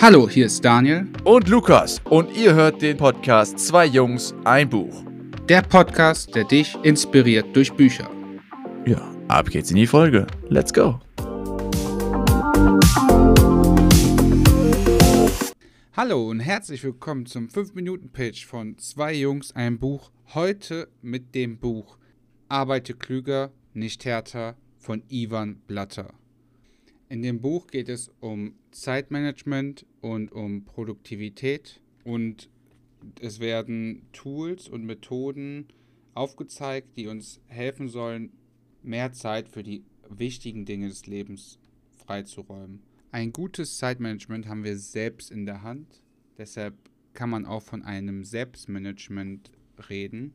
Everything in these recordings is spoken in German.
Hallo, hier ist Daniel. Und Lukas. Und ihr hört den Podcast Zwei Jungs, ein Buch. Der Podcast, der dich inspiriert durch Bücher. Ja, ab geht's in die Folge. Let's go. Hallo und herzlich willkommen zum 5-Minuten-Pitch von Zwei Jungs, ein Buch. Heute mit dem Buch Arbeite klüger, nicht härter von Ivan Blatter. In dem Buch geht es um Zeitmanagement und um Produktivität und es werden Tools und Methoden aufgezeigt, die uns helfen sollen, mehr Zeit für die wichtigen Dinge des Lebens freizuräumen. Ein gutes Zeitmanagement haben wir selbst in der Hand, deshalb kann man auch von einem Selbstmanagement reden.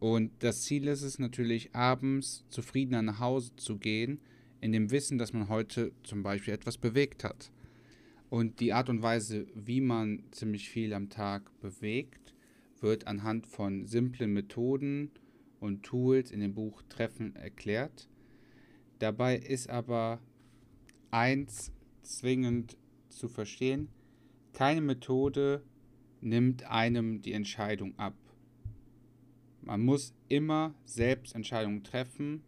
Und das Ziel ist es natürlich, abends zufriedener nach Hause zu gehen, in dem Wissen, dass man heute zum Beispiel etwas bewegt hat. Und die Art und Weise, wie man ziemlich viel am Tag bewegt, wird anhand von simplen Methoden und Tools in dem Buch Treffen erklärt. Dabei ist aber eins zwingend zu verstehen, keine Methode nimmt einem die Entscheidung ab. Man muss immer selbst Entscheidungen treffen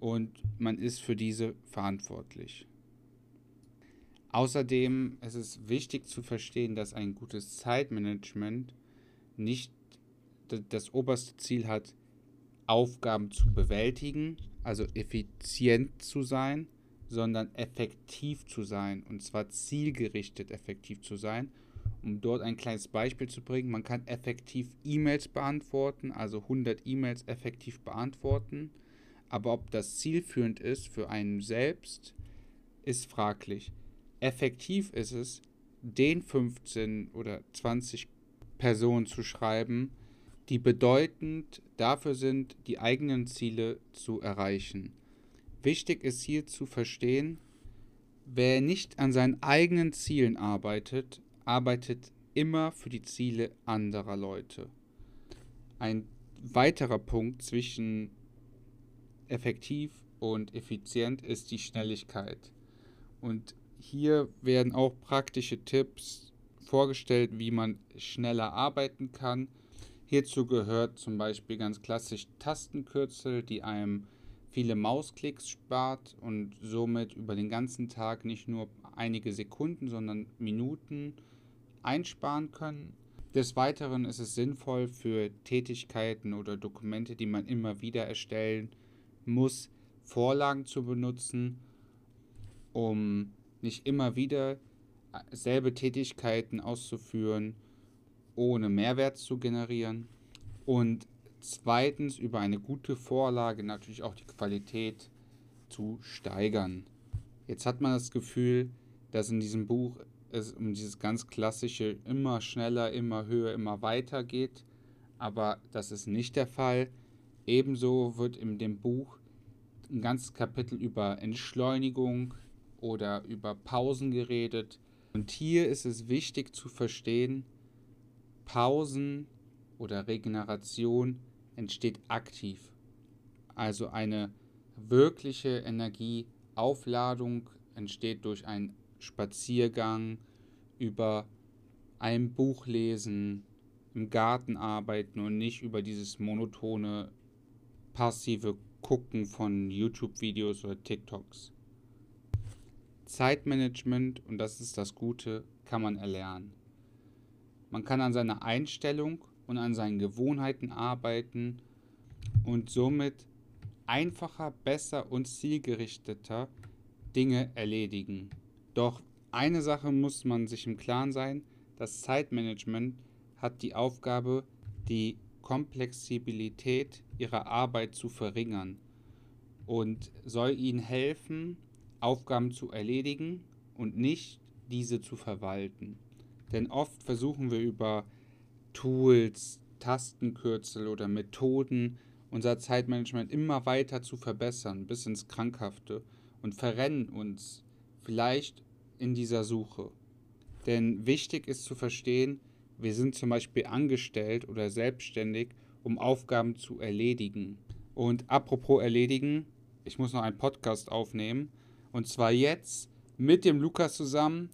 und man ist für diese verantwortlich. Außerdem ist es wichtig zu verstehen, dass ein gutes Zeitmanagement nicht das oberste Ziel hat, Aufgaben zu bewältigen, also effizient zu sein, sondern effektiv zu sein und zwar zielgerichtet effektiv zu sein. Um dort ein kleines Beispiel zu bringen, man kann effektiv E-Mails beantworten, also 100 E-Mails effektiv beantworten aber ob das zielführend ist für einen selbst, ist fraglich. Effektiv ist es, den 15 oder 20 Personen zu schreiben, die bedeutend dafür sind, die eigenen Ziele zu erreichen. Wichtig ist hier zu verstehen, wer nicht an seinen eigenen Zielen arbeitet, arbeitet immer für die Ziele anderer Leute. Ein weiterer Punkt zwischen effektiv und effizient ist die Schnelligkeit. Und hier werden auch praktische Tipps vorgestellt, wie man schneller arbeiten kann. Hierzu gehört zum Beispiel ganz klassisch Tastenkürzel, die einem viele Mausklicks spart und somit über den ganzen Tag nicht nur einige Sekunden, sondern Minuten einsparen können. Des Weiteren ist es sinnvoll für Tätigkeiten oder Dokumente, die man immer wieder erstellen muss, Vorlagen zu benutzen, um nicht immer wieder selbe Tätigkeiten auszuführen, ohne Mehrwert zu generieren. Und zweitens über eine gute Vorlage natürlich auch die Qualität zu steigern. Jetzt hat man das Gefühl, dass in diesem Buch es um dieses ganz klassische immer schneller, immer höher, immer weiter geht, aber das ist nicht der Fall. Ebenso wird in dem Buch ein ganzes Kapitel über Entschleunigung oder über Pausen geredet. Und hier ist es wichtig zu verstehen, Pausen oder Regeneration entsteht aktiv. Also eine wirkliche Energieaufladung entsteht durch einen Spaziergang, über ein Buch lesen, im Garten arbeiten und nicht über dieses monotone passive Gucken von YouTube-Videos oder TikToks. Zeitmanagement, und das ist das Gute, kann man erlernen. Man kann an seiner Einstellung und an seinen Gewohnheiten arbeiten und somit einfacher, besser und zielgerichteter Dinge erledigen. Doch eine Sache muss man sich im Klaren sein, das Zeitmanagement hat die Aufgabe, die Komplexibilität ihrer Arbeit zu verringern und soll ihnen helfen, Aufgaben zu erledigen und nicht diese zu verwalten. Denn oft versuchen wir über Tools, Tastenkürzel oder Methoden unser Zeitmanagement immer weiter zu verbessern, bis ins Krankhafte und verrennen uns vielleicht in dieser Suche. Denn wichtig ist zu verstehen, wir sind zum Beispiel angestellt oder selbstständig, um Aufgaben zu erledigen. Und apropos erledigen, ich muss noch einen Podcast aufnehmen. Und zwar jetzt mit dem Lukas zusammen.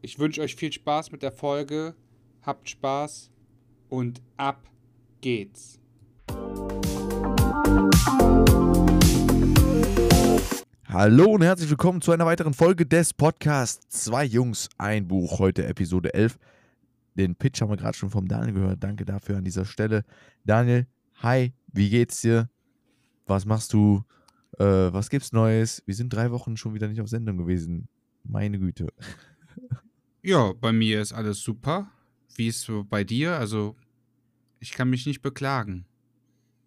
ich wünsche euch viel Spaß mit der Folge. Habt Spaß und ab geht's. Hallo und herzlich willkommen zu einer weiteren Folge des Podcasts Zwei Jungs, ein Buch. Heute Episode 11. Den Pitch haben wir gerade schon vom Daniel gehört. Danke dafür an dieser Stelle. Daniel, hi, wie geht's dir? Was machst du? Äh, was gibt's Neues? Wir sind drei Wochen schon wieder nicht auf Sendung gewesen. Meine Güte. Ja, bei mir ist alles super. Wie ist es bei dir? Also, ich kann mich nicht beklagen.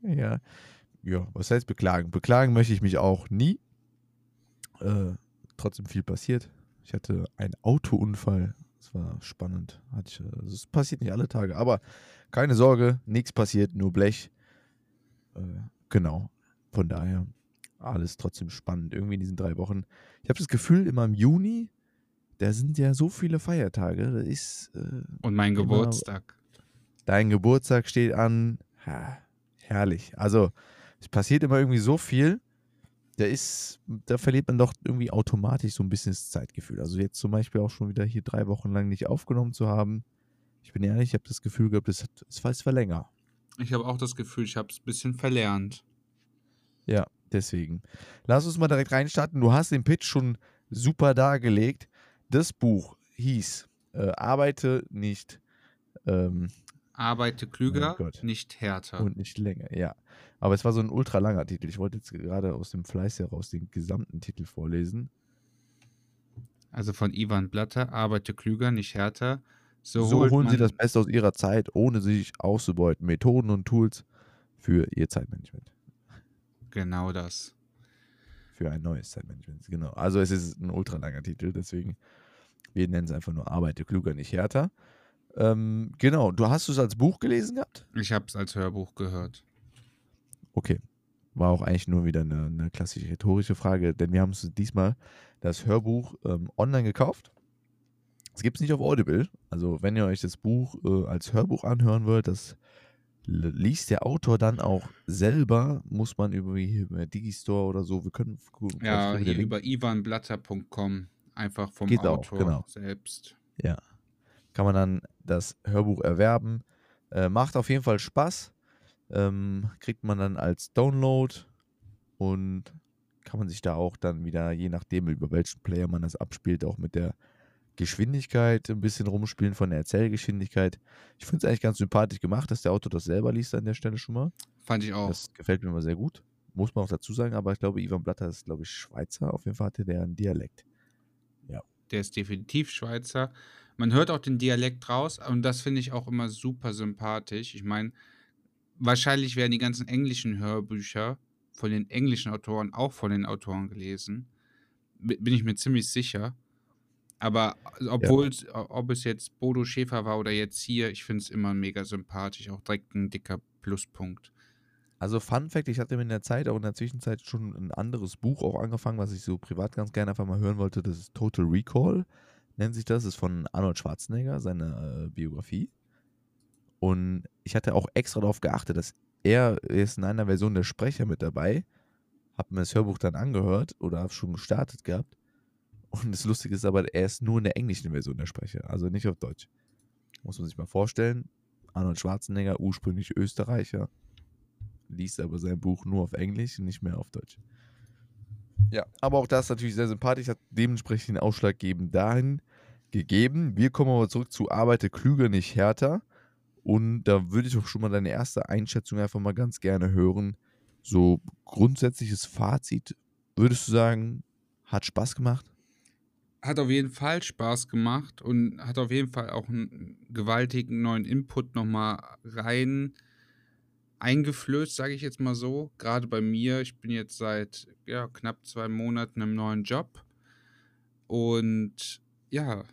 Ja. Ja, was heißt beklagen? Beklagen möchte ich mich auch nie. Äh, trotzdem viel passiert. Ich hatte einen Autounfall. Das war spannend. Ich, also es passiert nicht alle Tage, aber keine Sorge, nichts passiert, nur Blech. Äh, genau. Von daher alles trotzdem spannend. Irgendwie in diesen drei Wochen. Ich habe das Gefühl, immer im Juni da sind ja so viele Feiertage. Das ist. Äh, Und mein Geburtstag. Dein Geburtstag steht an. Ha, herrlich. Also, es passiert immer irgendwie so viel. Da ist, da verliert man doch irgendwie automatisch so ein bisschen das Zeitgefühl. Also jetzt zum Beispiel auch schon wieder hier drei Wochen lang nicht aufgenommen zu haben. Ich bin ehrlich, ich habe das Gefühl gehabt, es, hat, war, es war länger. Ich habe auch das Gefühl, ich habe es ein bisschen verlernt. Ja, deswegen. Lass uns mal direkt reinstarten. Du hast den Pitch schon super dargelegt. Das Buch hieß äh, Arbeite nicht. Ähm, Arbeite klüger, oh nicht härter. Und nicht länger, ja. Aber es war so ein ultra langer Titel. Ich wollte jetzt gerade aus dem Fleiß heraus den gesamten Titel vorlesen. Also von Ivan Blatter, Arbeite klüger, nicht härter. So, so holen Sie das Beste aus Ihrer Zeit, ohne sich auszubeuten. Methoden und Tools für Ihr Zeitmanagement. Genau das für ein neues Zeitmanagement. Genau. Also es ist ein ultra langer Titel, deswegen wir nennen es einfach nur Arbeite klüger, nicht härter. Ähm, genau, du hast es als Buch gelesen gehabt? Ich habe es als Hörbuch gehört. Okay. War auch eigentlich nur wieder eine, eine klassische rhetorische Frage, denn wir haben uns diesmal das Hörbuch ähm, online gekauft. Es gibt es nicht auf Audible. Also, wenn ihr euch das Buch äh, als Hörbuch anhören wollt, das liest der Autor dann auch selber, muss man über, über Digistore oder so, wir können. Ja, hier über ivanblatter.com, einfach vom Geht Autor auch, genau. selbst. Ja, kann man dann das Hörbuch erwerben. Äh, macht auf jeden Fall Spaß. Ähm, kriegt man dann als Download und kann man sich da auch dann wieder, je nachdem, über welchen Player man das abspielt, auch mit der Geschwindigkeit ein bisschen rumspielen von der Erzählgeschwindigkeit. Ich finde es eigentlich ganz sympathisch gemacht, dass der Autor das selber liest an der Stelle schon mal. Fand ich auch. Das gefällt mir immer sehr gut. Muss man auch dazu sagen, aber ich glaube, Ivan Blatter ist, glaube ich, Schweizer. Auf jeden Fall hatte der einen Dialekt. Ja. Der ist definitiv Schweizer. Man hört auch den Dialekt raus und das finde ich auch immer super sympathisch. Ich meine, wahrscheinlich werden die ganzen englischen Hörbücher von den englischen Autoren auch von den Autoren gelesen. Bin ich mir ziemlich sicher. Aber obwohl, ja. ob es jetzt Bodo Schäfer war oder jetzt hier, ich finde es immer mega sympathisch, auch direkt ein dicker Pluspunkt. Also Fun Fact, ich hatte mir in der Zeit, auch in der Zwischenzeit schon ein anderes Buch auch angefangen, was ich so privat ganz gerne einfach mal hören wollte. Das ist Total Recall, nennt sich das. Das ist von Arnold Schwarzenegger, seine äh, Biografie. Und ich hatte auch extra darauf geachtet, dass er ist in einer Version der Sprecher mit dabei. Hab mir das Hörbuch dann angehört oder schon gestartet gehabt. Und das Lustige ist aber, er ist nur in der englischen Version der Sprecher, also nicht auf Deutsch. Muss man sich mal vorstellen. Arnold Schwarzenegger, ursprünglich Österreicher, liest aber sein Buch nur auf Englisch und nicht mehr auf Deutsch. Ja, aber auch das ist natürlich sehr sympathisch, hat dementsprechend den ausschlaggebend dahin gegeben. Wir kommen aber zurück zu Arbeite klüger, nicht härter. Und da würde ich auch schon mal deine erste Einschätzung einfach mal ganz gerne hören. So grundsätzliches Fazit, würdest du sagen, hat Spaß gemacht? hat auf jeden Fall Spaß gemacht und hat auf jeden Fall auch einen gewaltigen neuen Input nochmal rein eingeflößt, sage ich jetzt mal so. Gerade bei mir, ich bin jetzt seit ja, knapp zwei Monaten im neuen Job und ja,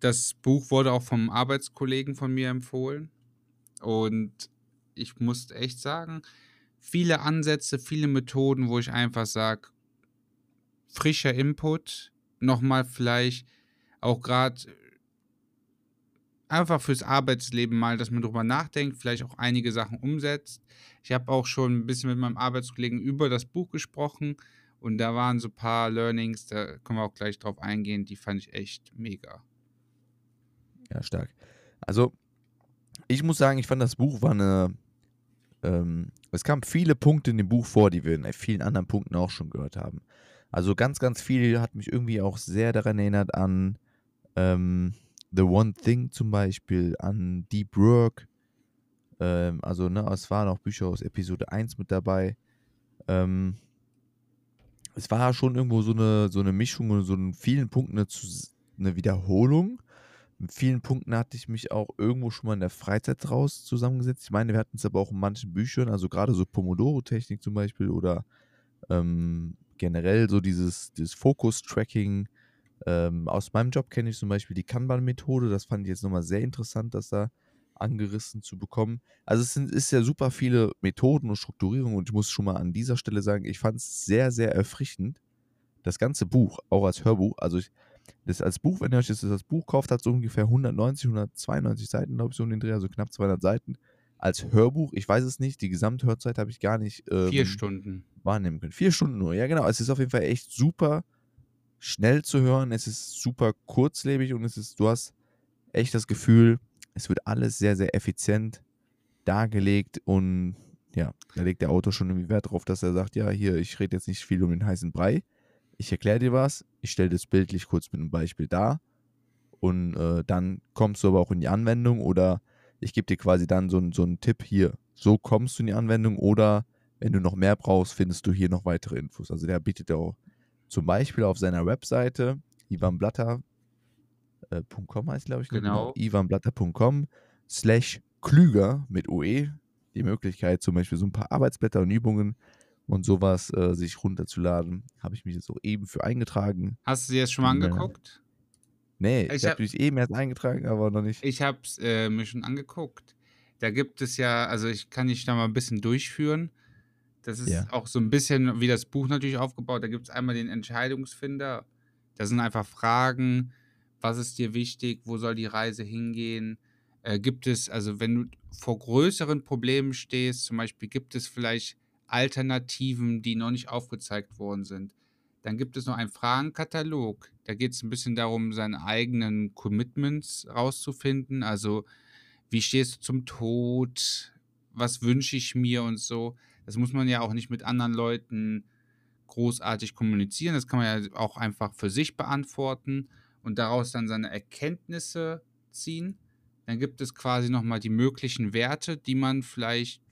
das Buch wurde auch vom Arbeitskollegen von mir empfohlen und ich muss echt sagen, viele Ansätze, viele Methoden, wo ich einfach sage, frischer Input, nochmal vielleicht auch gerade einfach fürs Arbeitsleben mal, dass man drüber nachdenkt, vielleicht auch einige Sachen umsetzt. Ich habe auch schon ein bisschen mit meinem Arbeitskollegen über das Buch gesprochen und da waren so ein paar Learnings, da können wir auch gleich drauf eingehen, die fand ich echt mega. Ja, stark. Also, ich muss sagen, ich fand das Buch war eine. Ähm, es kamen viele Punkte in dem Buch vor, die wir in vielen anderen Punkten auch schon gehört haben. Also ganz, ganz viel hat mich irgendwie auch sehr daran erinnert an ähm, The One Thing zum Beispiel, an Deep Work. Ähm, also, ne, es waren auch Bücher aus Episode 1 mit dabei. Ähm, es war schon irgendwo so eine, so eine Mischung und so in vielen Punkten eine, eine Wiederholung. In vielen Punkten hatte ich mich auch irgendwo schon mal in der Freizeit raus zusammengesetzt. Ich meine, wir hatten es aber auch in manchen Büchern, also gerade so Pomodoro-Technik zum Beispiel oder ähm, generell so dieses, dieses Focus-Tracking. Ähm, aus meinem Job kenne ich zum Beispiel die Kanban-Methode. Das fand ich jetzt nochmal sehr interessant, dass da angerissen zu bekommen. Also es sind, ist ja super viele Methoden und Strukturierungen und ich muss schon mal an dieser Stelle sagen, ich fand es sehr, sehr erfrischend. Das ganze Buch, auch als Hörbuch, also ich, das als Buch, wenn ihr euch das, das Buch kauft, hat so ungefähr 190, 192 Seiten, glaube ich, so um den Dreh, also knapp 200 Seiten. Als Hörbuch, ich weiß es nicht, die Gesamthörzeit habe ich gar nicht ähm, Vier Stunden. wahrnehmen können. Vier Stunden nur, ja genau. Es ist auf jeden Fall echt super schnell zu hören, es ist super kurzlebig und es ist, du hast echt das Gefühl, es wird alles sehr, sehr effizient dargelegt und ja, da legt der Autor schon irgendwie Wert darauf, dass er sagt, ja, hier, ich rede jetzt nicht viel um den heißen Brei. Ich erkläre dir was, ich stelle das bildlich kurz mit einem Beispiel dar und äh, dann kommst du aber auch in die Anwendung oder ich gebe dir quasi dann so, so einen Tipp hier, so kommst du in die Anwendung oder wenn du noch mehr brauchst, findest du hier noch weitere Infos. Also der bietet auch zum Beispiel auf seiner Webseite Ivan Blatter äh, heißt, glaube ich. Ne? Genau. genau. ivanblatter.com slash klüger mit OE. Die Möglichkeit, zum Beispiel so ein paar Arbeitsblätter und Übungen und sowas äh, sich runterzuladen. Habe ich mich jetzt auch eben für eingetragen. Hast du sie jetzt schon mal angeguckt? Nee, ich, ich habe hab, mich eben erst eingetragen, aber noch nicht. Ich habe es äh, mir schon angeguckt. Da gibt es ja, also ich kann dich da mal ein bisschen durchführen. Das ist ja. auch so ein bisschen wie das Buch natürlich aufgebaut. Da gibt es einmal den Entscheidungsfinder. Da sind einfach Fragen, was ist dir wichtig, wo soll die Reise hingehen? Äh, gibt es, also wenn du vor größeren Problemen stehst, zum Beispiel gibt es vielleicht Alternativen, die noch nicht aufgezeigt worden sind. Dann gibt es noch einen Fragenkatalog. Da geht es ein bisschen darum, seine eigenen Commitments rauszufinden. Also, wie stehst du zum Tod? Was wünsche ich mir und so. Das muss man ja auch nicht mit anderen Leuten großartig kommunizieren. Das kann man ja auch einfach für sich beantworten und daraus dann seine Erkenntnisse ziehen. Dann gibt es quasi nochmal die möglichen Werte, die man vielleicht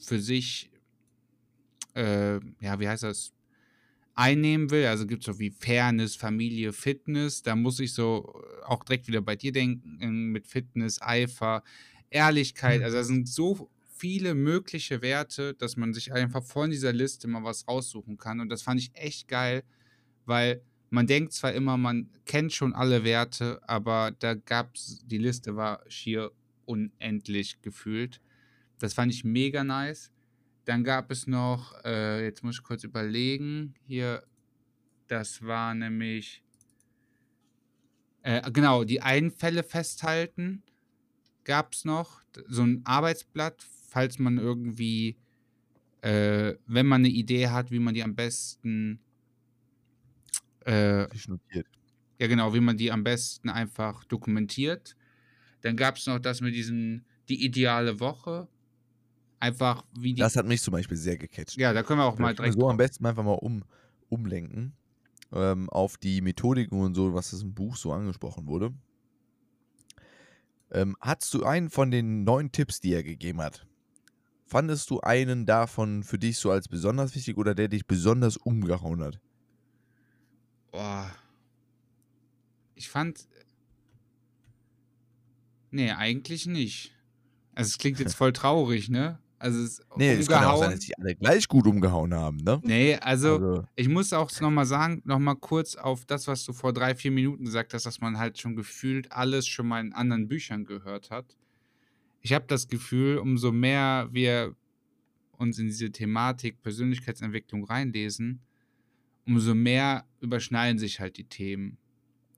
für sich, äh, ja, wie heißt das, einnehmen will. Also gibt es so wie Fairness, Familie, Fitness. Da muss ich so auch direkt wieder bei dir denken, mit Fitness, Eifer, Ehrlichkeit. Mhm. Also da sind so viele mögliche Werte, dass man sich einfach von dieser Liste mal was raussuchen kann. Und das fand ich echt geil, weil man denkt zwar immer, man kennt schon alle Werte, aber da gab es, die Liste war schier unendlich gefühlt. Das fand ich mega nice. Dann gab es noch, äh, jetzt muss ich kurz überlegen, hier, das war nämlich, äh, genau, die Einfälle festhalten gab es noch. So ein Arbeitsblatt, falls man irgendwie, äh, wenn man eine Idee hat, wie man die am besten äh. Ja, genau, wie man die am besten einfach dokumentiert. Dann gab es noch das mit diesem, die ideale Woche. Einfach wie die. Das hat mich zum Beispiel sehr gecatcht. Ja, da können wir auch mal direkt. So am besten einfach mal um, umlenken ähm, auf die Methodiken und so, was das im Buch so angesprochen wurde. Ähm, hattest du einen von den neun Tipps, die er gegeben hat? Fandest du einen davon für dich so als besonders wichtig oder der dich besonders umgehauen hat? Boah. Ich fand. Nee, eigentlich nicht. Also es klingt jetzt voll traurig, ne? Also es nee, es kann auch sein, dass die alle gleich gut umgehauen haben, ne? Nee, also, also. ich muss auch nochmal sagen, nochmal kurz auf das, was du vor drei, vier Minuten gesagt hast, dass man halt schon gefühlt alles schon mal in anderen Büchern gehört hat. Ich habe das Gefühl, umso mehr wir uns in diese Thematik Persönlichkeitsentwicklung reinlesen, umso mehr überschneiden sich halt die Themen.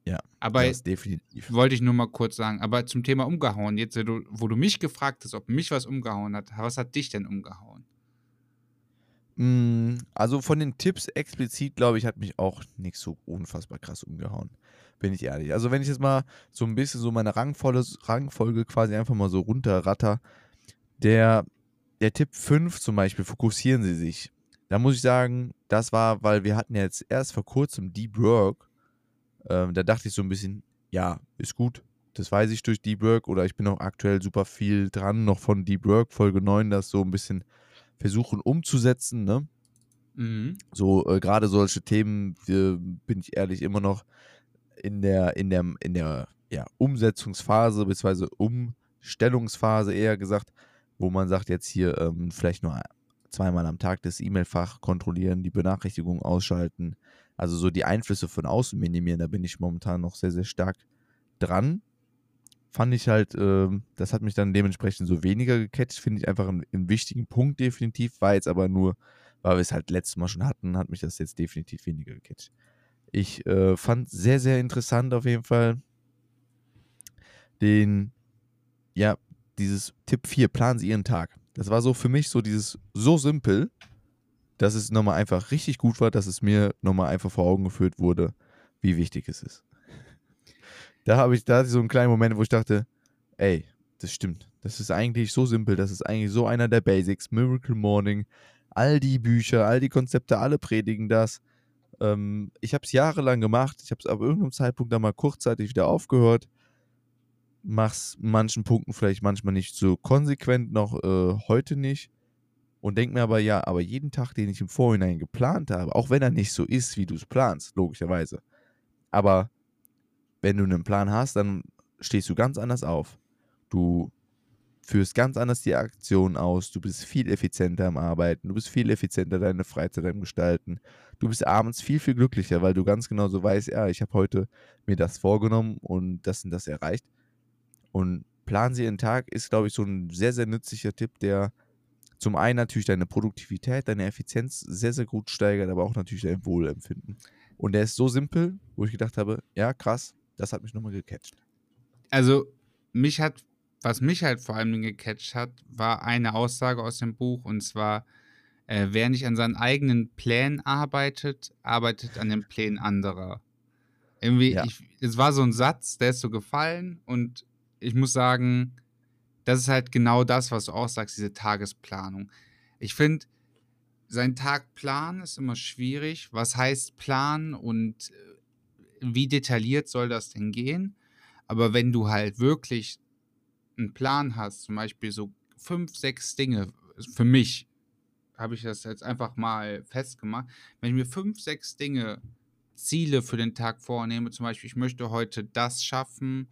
Ja, aber das definitiv. Wollte ich nur mal kurz sagen. Aber zum Thema umgehauen, jetzt, wo du mich gefragt hast, ob mich was umgehauen hat, was hat dich denn umgehauen? Mm, also von den Tipps explizit, glaube ich, hat mich auch nicht so unfassbar krass umgehauen. Bin ich ehrlich. Also, wenn ich jetzt mal so ein bisschen so meine Rangvolle, Rangfolge quasi einfach mal so runterratter, der, der Tipp 5 zum Beispiel, fokussieren Sie sich. Da muss ich sagen, das war, weil wir hatten jetzt erst vor kurzem Deep Work. Ähm, da dachte ich so ein bisschen, ja, ist gut. Das weiß ich durch Deep Work oder ich bin auch aktuell super viel dran, noch von Deep Work, Folge 9, das so ein bisschen versuchen umzusetzen, ne? Mhm. So, äh, gerade solche Themen, äh, bin ich ehrlich, immer noch in der, in der, in der ja, Umsetzungsphase, beziehungsweise Umstellungsphase eher gesagt, wo man sagt, jetzt hier ähm, vielleicht nur zweimal am Tag das E-Mail-Fach kontrollieren, die Benachrichtigungen ausschalten, also so die Einflüsse von außen minimieren, da bin ich momentan noch sehr, sehr stark dran. Fand ich halt, äh, das hat mich dann dementsprechend so weniger gecatcht, finde ich einfach einen, einen wichtigen Punkt definitiv, war jetzt aber nur weil wir es halt letztes Mal schon hatten, hat mich das jetzt definitiv weniger gecatcht. Ich äh, fand sehr, sehr interessant auf jeden Fall den, ja, dieses Tipp 4, planen Sie Ihren Tag. Das war so für mich so dieses, so simpel, dass es nochmal einfach richtig gut war, dass es mir nochmal einfach vor Augen geführt wurde, wie wichtig es ist. Da habe ich, da hatte ich so einen kleinen Moment, wo ich dachte, ey, das stimmt. Das ist eigentlich so simpel, das ist eigentlich so einer der Basics. Miracle Morning, all die Bücher, all die Konzepte, alle predigen das. Ähm, ich habe es jahrelang gemacht. Ich habe es ab irgendeinem Zeitpunkt dann mal kurzzeitig wieder aufgehört. Mach's manchen Punkten vielleicht manchmal nicht so konsequent, noch äh, heute nicht. Und denk mir aber, ja, aber jeden Tag, den ich im Vorhinein geplant habe, auch wenn er nicht so ist, wie du es planst, logischerweise. Aber wenn du einen Plan hast, dann stehst du ganz anders auf. Du führst ganz anders die Aktion aus, du bist viel effizienter am Arbeiten, du bist viel effizienter deine Freizeit am Gestalten. Du bist abends viel, viel glücklicher, weil du ganz genau so weißt, ja, ich habe heute mir das vorgenommen und das und das erreicht. Und planen Sie Ihren Tag ist, glaube ich, so ein sehr, sehr nützlicher Tipp, der zum einen natürlich deine Produktivität, deine Effizienz sehr, sehr gut steigert, aber auch natürlich dein Wohlempfinden. Und der ist so simpel, wo ich gedacht habe, ja, krass, das hat mich nochmal gecatcht. Also, mich hat was mich halt vor allem gecatcht hat, war eine Aussage aus dem Buch und zwar, äh, wer nicht an seinen eigenen Plänen arbeitet, arbeitet an den Plänen anderer. Irgendwie, ja. ich, es war so ein Satz, der ist so gefallen und ich muss sagen, das ist halt genau das, was du auch sagst, diese Tagesplanung. Ich finde, sein Tagplan ist immer schwierig. Was heißt Plan und äh, wie detailliert soll das denn gehen? Aber wenn du halt wirklich einen Plan hast, zum Beispiel so fünf, sechs Dinge, für mich habe ich das jetzt einfach mal festgemacht, wenn ich mir fünf, sechs Dinge, Ziele für den Tag vornehme, zum Beispiel, ich möchte heute das schaffen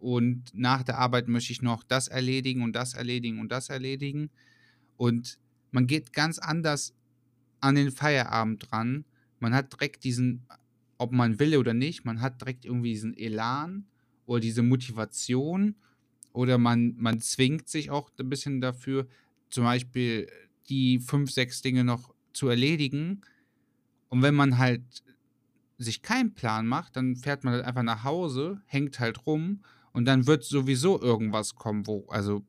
und nach der Arbeit möchte ich noch das erledigen und das erledigen und das erledigen und man geht ganz anders an den Feierabend dran. Man hat direkt diesen, ob man will oder nicht, man hat direkt irgendwie diesen Elan oder diese Motivation oder man, man zwingt sich auch ein bisschen dafür, zum Beispiel die fünf, sechs Dinge noch zu erledigen. Und wenn man halt sich keinen Plan macht, dann fährt man halt einfach nach Hause, hängt halt rum und dann wird sowieso irgendwas kommen, wo, also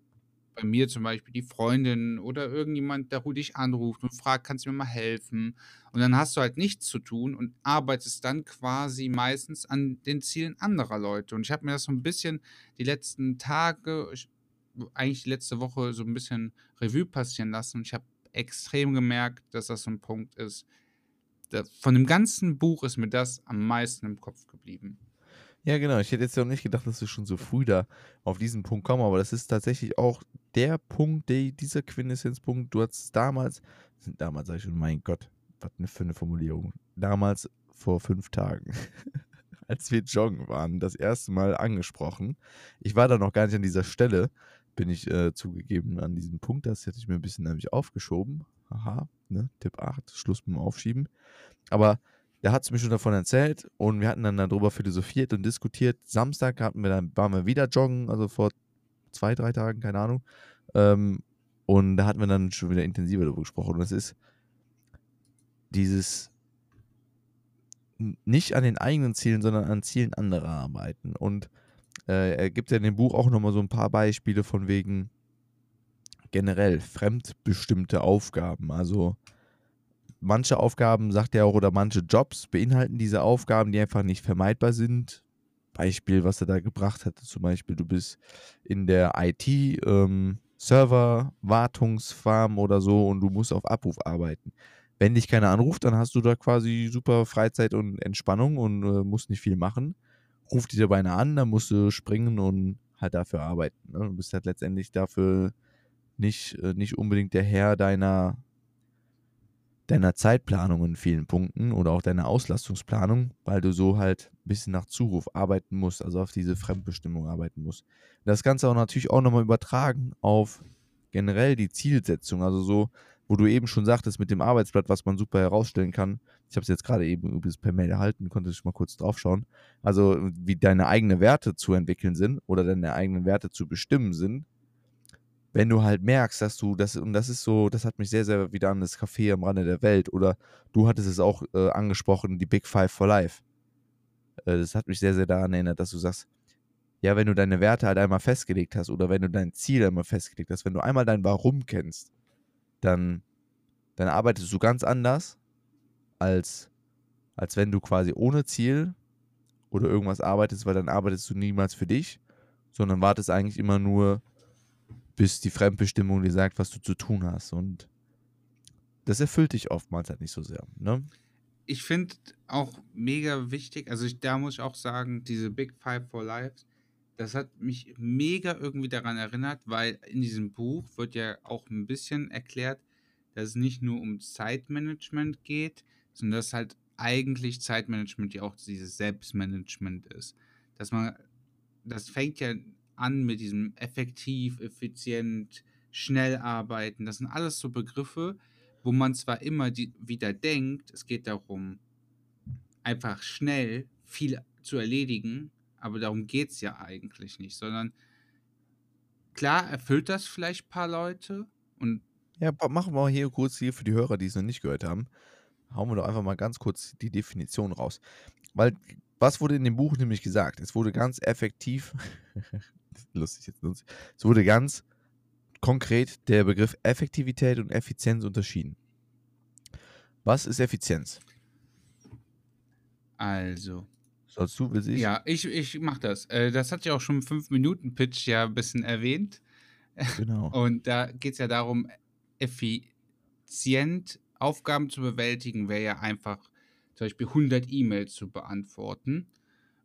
bei mir zum Beispiel die Freundin oder irgendjemand, der dich anruft und fragt, kannst du mir mal helfen? Und dann hast du halt nichts zu tun und arbeitest dann quasi meistens an den Zielen anderer Leute. Und ich habe mir das so ein bisschen die letzten Tage, ich, eigentlich die letzte Woche so ein bisschen Revue passieren lassen und ich habe extrem gemerkt, dass das so ein Punkt ist. von dem ganzen Buch ist mir das am meisten im Kopf geblieben. Ja, genau. Ich hätte jetzt ja auch nicht gedacht, dass wir schon so früh da auf diesen Punkt kommen, aber das ist tatsächlich auch der Punkt, der, dieser Quintessenzpunkt. Du hast damals, damals sag ich schon, mein Gott, was für eine Formulierung. Damals vor fünf Tagen, als wir joggen waren, das erste Mal angesprochen. Ich war da noch gar nicht an dieser Stelle, bin ich äh, zugegeben an diesem Punkt. Das hätte ich mir ein bisschen nämlich aufgeschoben. Aha, ne? Tipp 8, Schluss mit dem Aufschieben. Aber der hat es mir schon davon erzählt und wir hatten dann darüber philosophiert und diskutiert. Samstag hatten wir dann, waren wir wieder joggen, also vor zwei, drei Tagen, keine Ahnung. Ähm, und da hatten wir dann schon wieder intensiver darüber gesprochen. Und das ist dieses nicht an den eigenen Zielen, sondern an Zielen anderer arbeiten. Und äh, er gibt ja in dem Buch auch nochmal so ein paar Beispiele von wegen generell fremdbestimmte Aufgaben. Also manche Aufgaben, sagt er auch, oder manche Jobs beinhalten diese Aufgaben, die einfach nicht vermeidbar sind. Beispiel, was er da gebracht hatte, zum Beispiel, du bist in der IT, ähm, oder so und du musst auf Abruf arbeiten. Wenn dich keiner anruft, dann hast du da quasi super Freizeit und Entspannung und äh, musst nicht viel machen. Ruft dich dabei einer an, dann musst du springen und halt dafür arbeiten. Ne? Du bist halt letztendlich dafür nicht, äh, nicht unbedingt der Herr deiner, deiner Zeitplanung in vielen Punkten oder auch deiner Auslastungsplanung, weil du so halt ein bisschen nach Zuruf arbeiten musst, also auf diese Fremdbestimmung arbeiten musst. Das Ganze auch natürlich auch nochmal übertragen auf generell die Zielsetzung, also so, wo du eben schon sagtest mit dem Arbeitsblatt, was man super herausstellen kann. Ich habe es jetzt gerade eben übrigens per Mail erhalten, konnte ich mal kurz draufschauen. Also wie deine eigenen Werte zu entwickeln sind oder deine eigenen Werte zu bestimmen sind, wenn du halt merkst, dass du das, und das ist so, das hat mich sehr, sehr wieder an das Café am Rande der Welt oder du hattest es auch äh, angesprochen, die Big Five for Life. Äh, das hat mich sehr, sehr daran erinnert, dass du sagst, ja, wenn du deine Werte halt einmal festgelegt hast oder wenn du dein Ziel einmal festgelegt hast, wenn du einmal dein Warum kennst, dann, dann arbeitest du ganz anders, als, als wenn du quasi ohne Ziel oder irgendwas arbeitest, weil dann arbeitest du niemals für dich, sondern wartest eigentlich immer nur, bis die Fremdbestimmung dir sagt, was du zu tun hast. Und das erfüllt dich oftmals halt nicht so sehr. Ne? Ich finde auch mega wichtig, also ich, da muss ich auch sagen, diese Big Five for Life, das hat mich mega irgendwie daran erinnert, weil in diesem Buch wird ja auch ein bisschen erklärt, dass es nicht nur um Zeitmanagement geht, sondern dass halt eigentlich Zeitmanagement ja auch dieses Selbstmanagement ist. Dass man, das fängt ja an mit diesem effektiv, effizient, schnell arbeiten. Das sind alles so Begriffe, wo man zwar immer die, wieder denkt, es geht darum, einfach schnell viel zu erledigen, aber darum geht es ja eigentlich nicht, sondern klar erfüllt das vielleicht ein paar Leute und ja, machen wir hier kurz hier für die Hörer, die es noch nicht gehört haben, hauen wir doch einfach mal ganz kurz die Definition raus. Weil, was wurde in dem Buch nämlich gesagt? Es wurde ganz effektiv, lustig jetzt, es wurde ganz konkret der Begriff Effektivität und Effizienz unterschieden. Was ist Effizienz? Also. Sollst du, will ich? Ja, ich, ich mach das. Äh, das hat ja auch schon im 5-Minuten-Pitch ja ein bisschen erwähnt. Genau. Und da geht es ja darum, effizient Aufgaben zu bewältigen, wäre ja einfach zum Beispiel 100 E-Mails zu beantworten.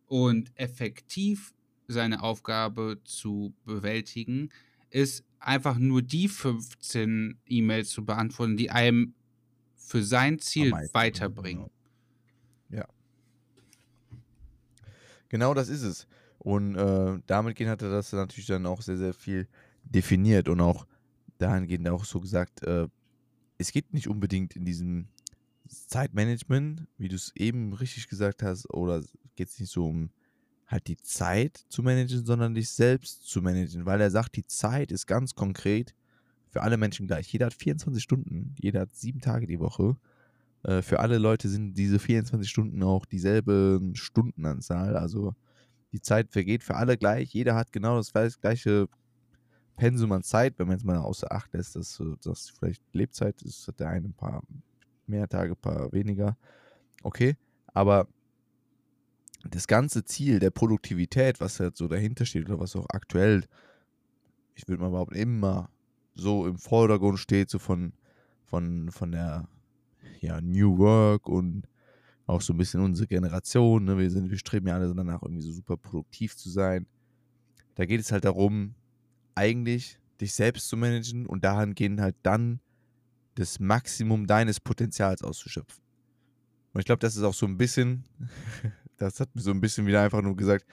Und effektiv seine Aufgabe zu bewältigen, ist einfach nur die 15 E-Mails zu beantworten, die einem für sein Ziel weiterbringen. Genau. Ja. Genau das ist es. Und äh, damit hat er das natürlich dann auch sehr, sehr viel definiert und auch dahingehend auch so gesagt, äh, es geht nicht unbedingt in diesem Zeitmanagement, wie du es eben richtig gesagt hast, oder geht es nicht so um halt die Zeit zu managen, sondern dich selbst zu managen, weil er sagt, die Zeit ist ganz konkret für alle Menschen gleich. Jeder hat 24 Stunden, jeder hat sieben Tage die Woche. Äh, für alle Leute sind diese 24 Stunden auch dieselbe Stundenanzahl. Also die Zeit vergeht für alle gleich. Jeder hat genau das gleiche Pensum an Zeit, wenn man jetzt mal außer Acht lässt, dass das vielleicht Lebzeit ist, hat der eine ein paar mehr Tage, ein paar weniger. Okay, aber das ganze Ziel der Produktivität, was halt so dahinter steht oder was auch aktuell, ich würde mal behaupten, immer so im Vordergrund steht, so von, von, von der ja, New Work und auch so ein bisschen unsere Generation. Ne? Wir, sind, wir streben ja alle danach, irgendwie so super produktiv zu sein. Da geht es halt darum, eigentlich dich selbst zu managen und dahingehend halt dann das Maximum deines Potenzials auszuschöpfen. Und ich glaube, das ist auch so ein bisschen das hat mir so ein bisschen wieder einfach nur gesagt,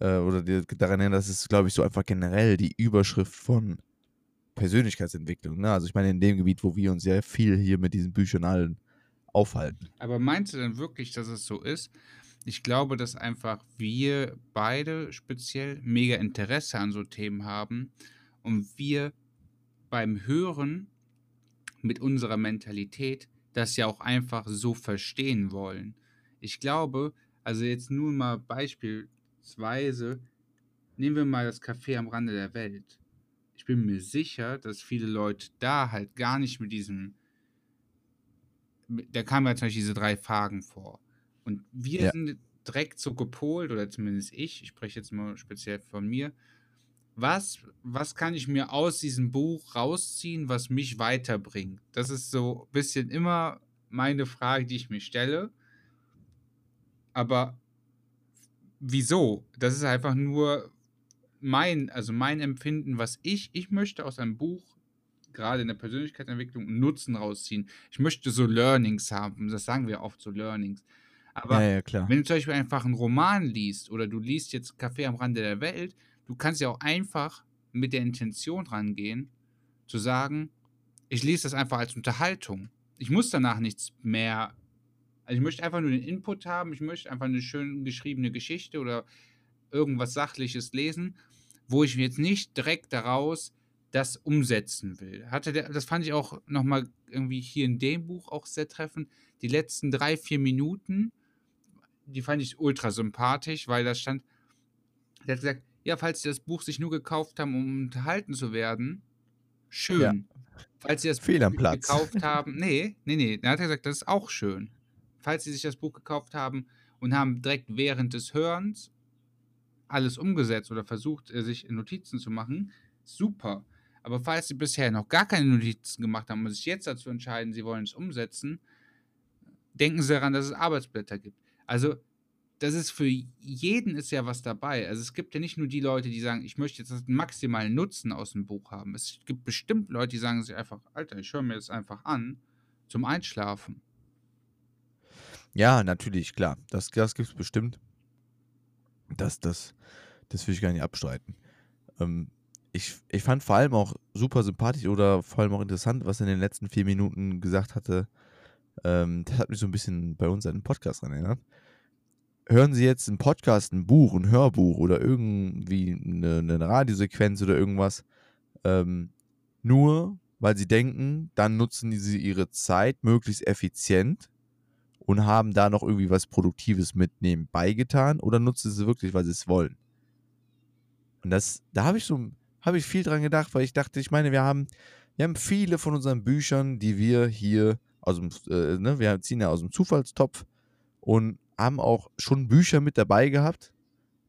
äh, oder daran erinnert, das ist, glaube ich, so einfach generell die Überschrift von Persönlichkeitsentwicklung. Ne? Also ich meine, in dem Gebiet, wo wir uns sehr viel hier mit diesen Büchern allen aufhalten. Aber meinst du denn wirklich, dass es so ist? Ich glaube, dass einfach wir beide speziell mega Interesse an so Themen haben und wir beim Hören mit unserer Mentalität das ja auch einfach so verstehen wollen. Ich glaube, also jetzt nur mal beispielsweise, nehmen wir mal das Café am Rande der Welt. Ich bin mir sicher, dass viele Leute da halt gar nicht mit diesem, da kamen ja zum Beispiel diese drei Fragen vor. Und wir ja. sind direkt so gepolt, oder zumindest ich, ich spreche jetzt mal speziell von mir, was, was kann ich mir aus diesem Buch rausziehen, was mich weiterbringt? Das ist so ein bisschen immer meine Frage, die ich mir stelle. Aber wieso? Das ist einfach nur mein, also mein Empfinden, was ich, ich möchte aus einem Buch, gerade in der Persönlichkeitsentwicklung, Nutzen rausziehen. Ich möchte so Learnings haben. Das sagen wir oft, so Learnings. Aber Ja, ja, klar. wenn du zum Beispiel einfach einen Roman liest oder du liest jetzt Café am Rande der Welt, du kannst ja auch einfach mit der Intention rangehen, zu sagen, ich lese das einfach als Unterhaltung. Ich muss danach nichts mehr. Also ich möchte einfach nur den Input haben, ich möchte einfach eine schön geschriebene Geschichte oder irgendwas Sachliches lesen, wo ich jetzt nicht direkt daraus das umsetzen will. Hatte der, das fand ich auch nochmal irgendwie hier in dem Buch auch sehr treffend. Die letzten drei, vier Minuten, die fand ich ultra sympathisch, weil da stand, der hat gesagt, ja, falls Sie das Buch sich nur gekauft haben, um unterhalten zu werden, schön. Ja. Falls Sie das Fehl Buch gekauft haben, nee, nee, nee, dann hat er gesagt, das ist auch schön. Falls Sie sich das Buch gekauft haben und haben direkt während des Hörens alles umgesetzt oder versucht, äh, sich Notizen zu machen, super. Aber falls Sie bisher noch gar keine Notizen gemacht haben und sich jetzt dazu entscheiden, Sie wollen es umsetzen, denken Sie daran, dass es Arbeitsblätter gibt. Also, das ist für jeden ist ja was dabei. Also, es gibt ja nicht nur die Leute, die sagen, ich möchte jetzt den maximalen Nutzen aus dem Buch haben. Es gibt bestimmt Leute, die sagen sich einfach, Alter, ich höre mir das einfach an zum Einschlafen. Ja, natürlich, klar. Das, das gibt es bestimmt. Das, das, das will ich gar nicht abstreiten. Ähm, ich, ich fand vor allem auch super sympathisch oder vor allem auch interessant, was er in den letzten vier Minuten gesagt hatte. Ähm, das hat mich so ein bisschen bei uns an den Podcast dran erinnert. Hören Sie jetzt einen Podcast, ein Buch, ein Hörbuch oder irgendwie eine, eine Radiosequenz oder irgendwas, ähm, nur weil Sie denken, dann nutzen Sie Ihre Zeit möglichst effizient und haben da noch irgendwie was Produktives mit nebenbei getan oder nutzen sie wirklich, weil sie es wollen? Und das, da habe ich so, habe ich viel dran gedacht, weil ich dachte, ich meine, wir haben, wir haben viele von unseren Büchern, die wir hier aus dem, äh, ne, wir ziehen ja aus dem Zufallstopf und haben auch schon Bücher mit dabei gehabt,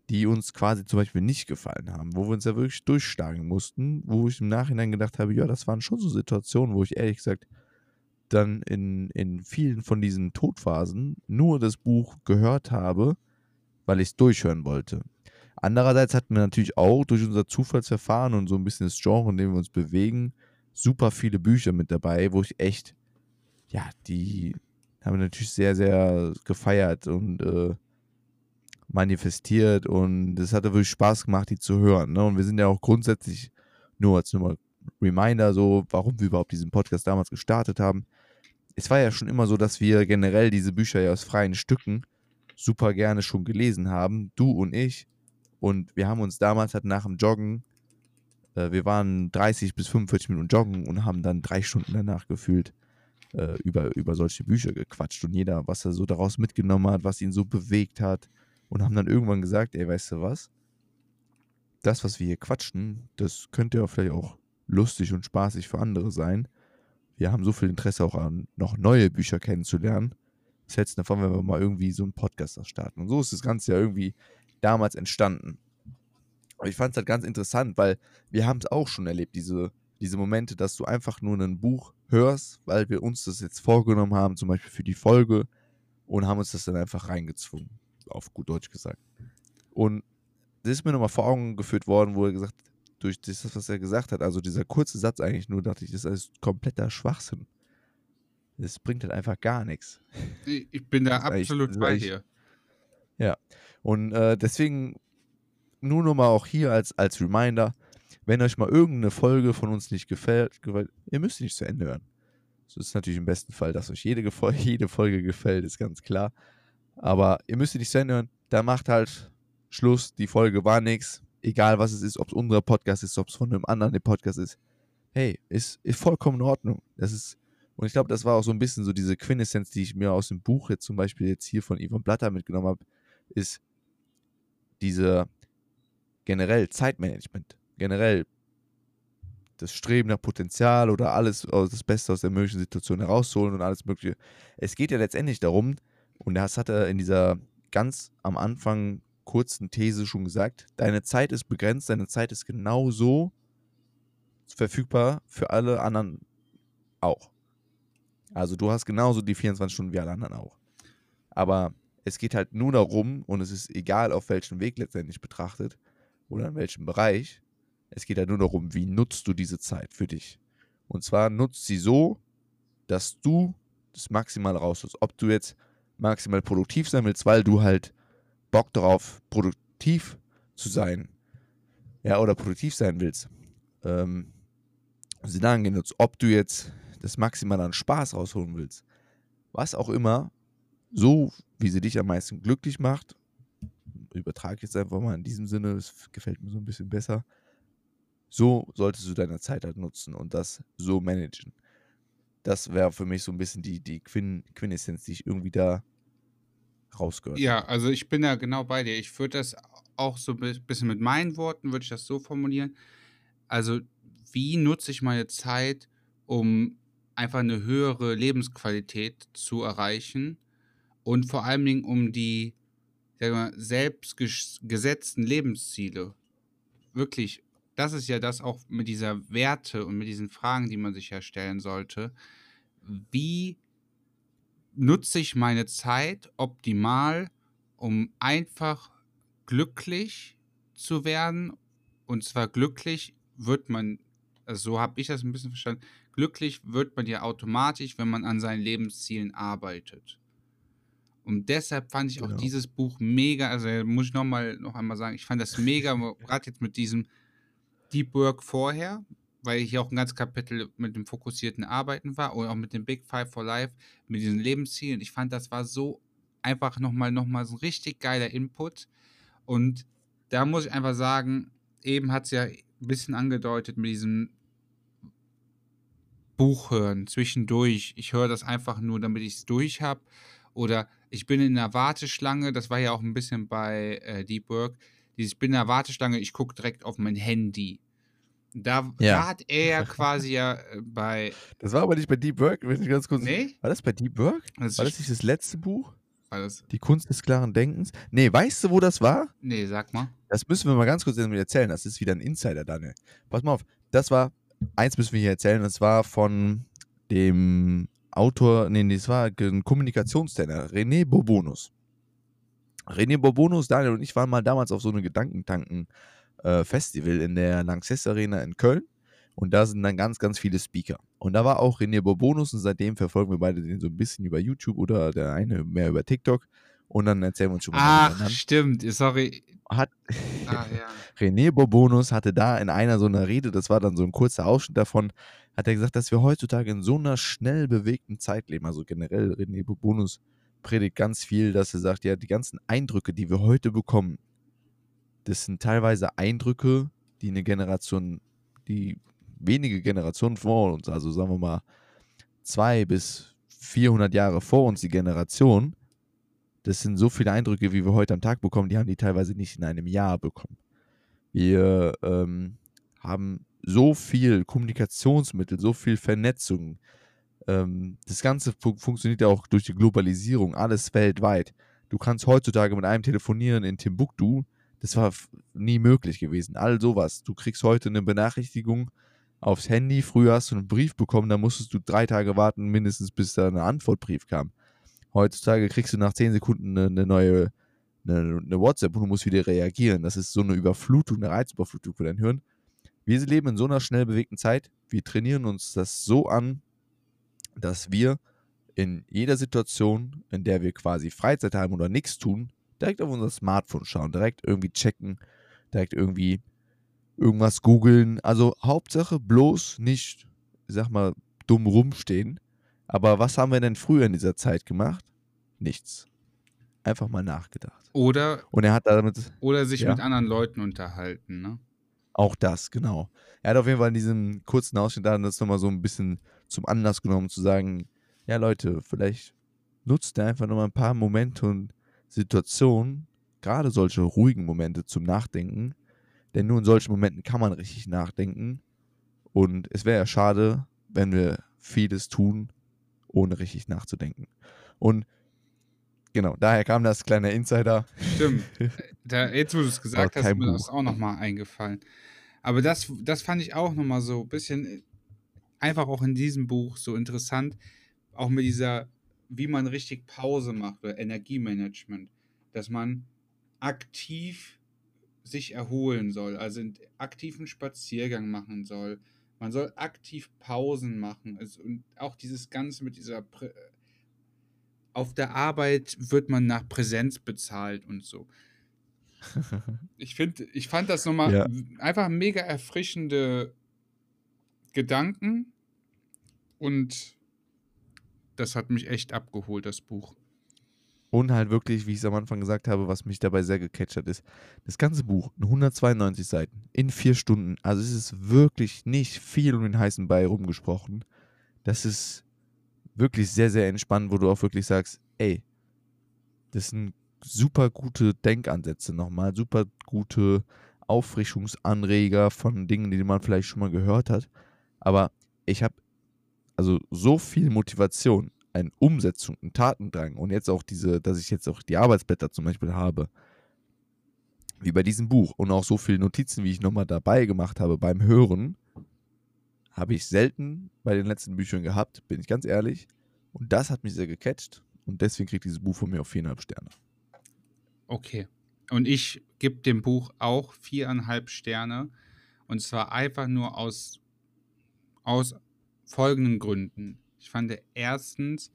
die uns quasi zum Beispiel nicht gefallen haben, wo wir uns ja wirklich durchschlagen mussten, wo ich im Nachhinein gedacht habe, ja, das waren schon so Situationen, wo ich ehrlich gesagt dann in, in vielen von diesen Todphasen nur das Buch gehört habe, weil ich es durchhören wollte. Andererseits hatten wir natürlich auch durch unser Zufallsverfahren und so ein bisschen das Genre, in dem wir uns bewegen, super viele Bücher mit dabei, wo ich echt, ja, die haben wir natürlich sehr, sehr gefeiert und äh, manifestiert und es hatte wirklich Spaß gemacht, die zu hören. Ne? Und wir sind ja auch grundsätzlich, nur als nur Reminder, so, warum wir überhaupt diesen Podcast damals gestartet haben. Es war ja schon immer so, dass wir generell diese Bücher ja aus freien Stücken super gerne schon gelesen haben, du und ich. Und wir haben uns damals halt nach dem Joggen, äh, wir waren 30 bis 45 Minuten joggen und haben dann drei Stunden danach gefühlt äh, über, über solche Bücher gequatscht und jeder, was er so daraus mitgenommen hat, was ihn so bewegt hat und haben dann irgendwann gesagt, ey, weißt du was? Das, was wir hier quatschen, das könnte ja vielleicht auch lustig und spaßig für andere sein. Wir haben so viel Interesse auch an noch neue Bücher kennenzulernen. Was hältst davon, wenn wir mal irgendwie so einen Podcast starten? Und so ist das Ganze ja irgendwie damals entstanden. Aber ich fand es halt ganz interessant, weil wir haben es auch schon erlebt, diese, diese Momente, dass du einfach nur ein Buch hörst, weil wir uns das jetzt vorgenommen haben, zum Beispiel für die Folge, und haben uns das dann einfach reingezwungen, auf gut Deutsch gesagt. Und das ist mir nochmal vor Augen geführt worden, wo er gesagt hat, durch das, was er gesagt hat, also dieser kurze Satz eigentlich nur, dachte ich, das ist kompletter Schwachsinn. Das bringt halt einfach gar nichts. Ich bin da Das absolut das bei dir. Ja. Und äh, deswegen nur nochmal auch hier als, als Reminder, wenn euch mal irgendeine Folge von uns nicht gefällt, gefällt ihr müsst sie nicht zu Ende hören. Es ist natürlich im besten Fall, dass euch jede, Gefol- jede Folge gefällt, ist ganz klar. Aber ihr müsst sie nicht zu Ende hören. Da macht halt Schluss, die Folge war nix. Egal was es ist, ob es unser Podcast ist, ob es von einem anderen der Podcast ist. Hey, ist, ist vollkommen in Ordnung. Das ist, und ich glaube, das war auch so ein bisschen so diese Quintessenz, die ich mir aus dem Buch jetzt zum Beispiel jetzt hier von Ivan Blatter mitgenommen habe, ist diese generell Zeitmanagement, generell das Streben nach Potenzial oder alles das Beste aus der möglichen Situation herauszuholen und alles Mögliche. Es geht ja letztendlich darum, und das hat er in dieser ganz am Anfang kurzen These schon gesagt, deine Zeit ist begrenzt, deine Zeit ist genauso verfügbar für alle anderen auch. Also du hast genauso die 24 Stunden wie alle anderen auch. Aber es geht halt nur darum, und es ist egal, auf welchem Weg letztendlich betrachtet oder in welchem Bereich, es geht halt nur darum, wie nutzt du diese Zeit für dich. Und zwar nutzt sie so, dass du das maximal rausholst. Ob du jetzt maximal produktiv sein willst, weil du halt Bock darauf, produktiv zu sein, ja, oder produktiv sein willst, ähm, sie dann genutzt, ob du jetzt das maximal an Spaß rausholen willst, was auch immer, so wie sie dich am meisten glücklich macht, übertrage jetzt einfach mal in diesem Sinne, das gefällt mir so ein bisschen besser, so solltest du deine Zeit halt nutzen und das so managen. Das wäre für mich so ein bisschen die, die Quin Quintessenz, die ich irgendwie da rausgehört Ja, also ich bin da genau bei dir. Ich würde das auch so ein bisschen mit meinen Worten, würde ich das so formulieren. Also, wie nutze ich meine Zeit, um einfach eine höhere Lebensqualität zu erreichen und vor allen Dingen um die mal, selbst gesetzten Lebensziele. Wirklich, das ist ja das auch mit dieser Werte und mit diesen Fragen, die man sich ja stellen sollte. Wie nutze ich meine Zeit optimal, um einfach glücklich zu werden? Und zwar glücklich wird man, also so habe ich das ein bisschen verstanden, glücklich wird man ja automatisch, wenn man an seinen Lebenszielen arbeitet. Und deshalb fand ich genau. auch dieses Buch mega, also muss ich nochmal noch einmal sagen, ich fand das mega, gerade jetzt mit diesem Deep Work vorher, weil hier auch ein ganzes Kapitel mit dem fokussierten Arbeiten war und auch mit dem Big Five for Life, mit diesen Lebenszielen. Ich fand, das war so einfach nochmal noch so ein richtig geiler Input. Und da muss ich einfach sagen, eben hat es ja ein bisschen angedeutet mit diesem Buch hören zwischendurch. Ich höre das einfach nur, damit ich es durch habe. Oder ich bin in einer Warteschlange, das war ja auch ein bisschen bei äh, Deep Work. Dieses, ich bin in einer Warteschlange, ich gucke direkt auf mein Handy. Da, ja. da hat er quasi ja äh, bei. Das war aber nicht bei Deep Work, wenn ich ganz kurz. Nee? War das bei Deep Work? Das war das nicht das letzte Buch? Das? Die Kunst des klaren Denkens. Nee, weißt du, wo das war? Nee, sag mal. Das müssen wir mal ganz kurz erzählen. Das ist wieder ein Insider, Daniel. Pass mal auf. Das war, eins müssen wir hier erzählen, das war von dem Autor, nee, das war ein Kommunikationstrainer, René Bourbonus. René Bourbonus, Daniel und ich waren mal damals auf so eine Gedankentanken äh, Festival in der Lanxess Arena in Köln. Und da sind dann ganz, ganz viele Speaker. Und da war auch René Bourbonus und seitdem verfolgen wir beide den so ein bisschen über YouTube oder der eine mehr über TikTok. Und dann erzählen wir uns schon mal. Ach, stimmt. Sorry. Hat ah, ja. René Bourbonus hatte da in einer so einer Rede, das war dann so ein kurzer Ausschnitt davon, hat er gesagt, dass wir heutzutage in so einer schnell bewegten Zeit leben. Also generell René Bourbonus predigt ganz viel, dass er sagt, ja, die ganzen Eindrücke, die wir heute bekommen, das sind teilweise Eindrücke, die eine Generation, die wenige Generationen vor uns, also sagen wir mal zwei bis 400 Jahre vor uns, die Generation, das sind so viele Eindrücke, wie wir heute am Tag bekommen, die haben die teilweise nicht in einem Jahr bekommen. Wir ähm, haben so viel Kommunikationsmittel, so viel Vernetzung. Ähm, das Ganze fu funktioniert ja auch durch die Globalisierung, alles weltweit. Du kannst heutzutage mit einem telefonieren in Timbuktu, das war nie möglich gewesen. All sowas. Du kriegst heute eine Benachrichtigung aufs Handy. Früher hast du einen Brief bekommen, da musstest du drei Tage warten, mindestens bis da eine Antwortbrief kam. Heutzutage kriegst du nach zehn Sekunden eine, eine neue eine, eine, WhatsApp und du musst wieder reagieren. Das ist so eine Überflutung, eine Reizüberflutung für dein Hirn. Wir leben in so einer schnell bewegten Zeit. Wir trainieren uns das so an, dass wir in jeder Situation, in der wir quasi Freizeit haben oder nichts tun, direkt auf unser Smartphone schauen, direkt irgendwie checken, direkt irgendwie irgendwas googeln. Also Hauptsache bloß nicht, ich sag mal, dumm rumstehen. Aber was haben wir denn früher in dieser Zeit gemacht? Nichts. Einfach mal nachgedacht. Oder, Und er hat damit, oder sich ja, mit anderen Leuten unterhalten, ne? Auch das, genau. Er hat auf jeden Fall in diesem kurzen Ausschnitt da das nochmal so ein bisschen zum Anlass genommen, zu sagen, ja Leute, vielleicht nutzt er einfach nochmal ein paar Momente und Situationen, gerade solche ruhigen Momente zum Nachdenken. Denn nur in solchen Momenten kann man richtig nachdenken. Und es wäre ja schade, wenn wir vieles tun, ohne richtig nachzudenken. Und genau, daher kam das kleine Insider. Stimmt. Da, jetzt, wo du es gesagt hast, ist mir das auch nochmal eingefallen. Aber das, das fand ich auch nochmal so ein bisschen, äh, einfach auch in diesem Buch so interessant, auch mit dieser, wie man richtig Pause macht oder Energiemanagement, dass man aktiv sich erholen soll, also einen aktiven Spaziergang machen soll. Man soll aktiv Pausen machen. Und auch dieses Ganze mit dieser Prä auf der Arbeit wird man nach Präsenz bezahlt und so. Ich finde, ich fand das nochmal Ja. einfach mega erfrischende Gedanken und das hat mich echt abgeholt, das Buch. Und halt wirklich, wie ich es am Anfang gesagt habe, was mich dabei sehr gecatcht hat, ist, das ganze Buch, 192 Seiten, in vier Stunden. Also es ist wirklich nicht viel um den heißen Brei rumgesprochen. Das ist wirklich sehr, sehr entspannt, wo du auch wirklich sagst, ey, das sind super gute Denkansätze nochmal, super gute Auffrischungsanreger von Dingen, die man vielleicht schon mal gehört hat. Aber ich habe also so viel Motivation, eine Umsetzung, einen Tatendrang und jetzt auch diese, dass ich jetzt auch die Arbeitsblätter zum Beispiel habe, wie bei diesem Buch und auch so viele Notizen, wie ich nochmal dabei gemacht habe beim Hören, habe ich selten bei den letzten Büchern gehabt, bin ich ganz ehrlich. Und das hat mich sehr gecatcht und deswegen kriegt dieses Buch von mir auf viereinhalb Sterne. Okay. Und ich gebe dem Buch auch viereinhalb Sterne. Und zwar einfach nur aus, aus folgenden Gründen. Ich fand erstens,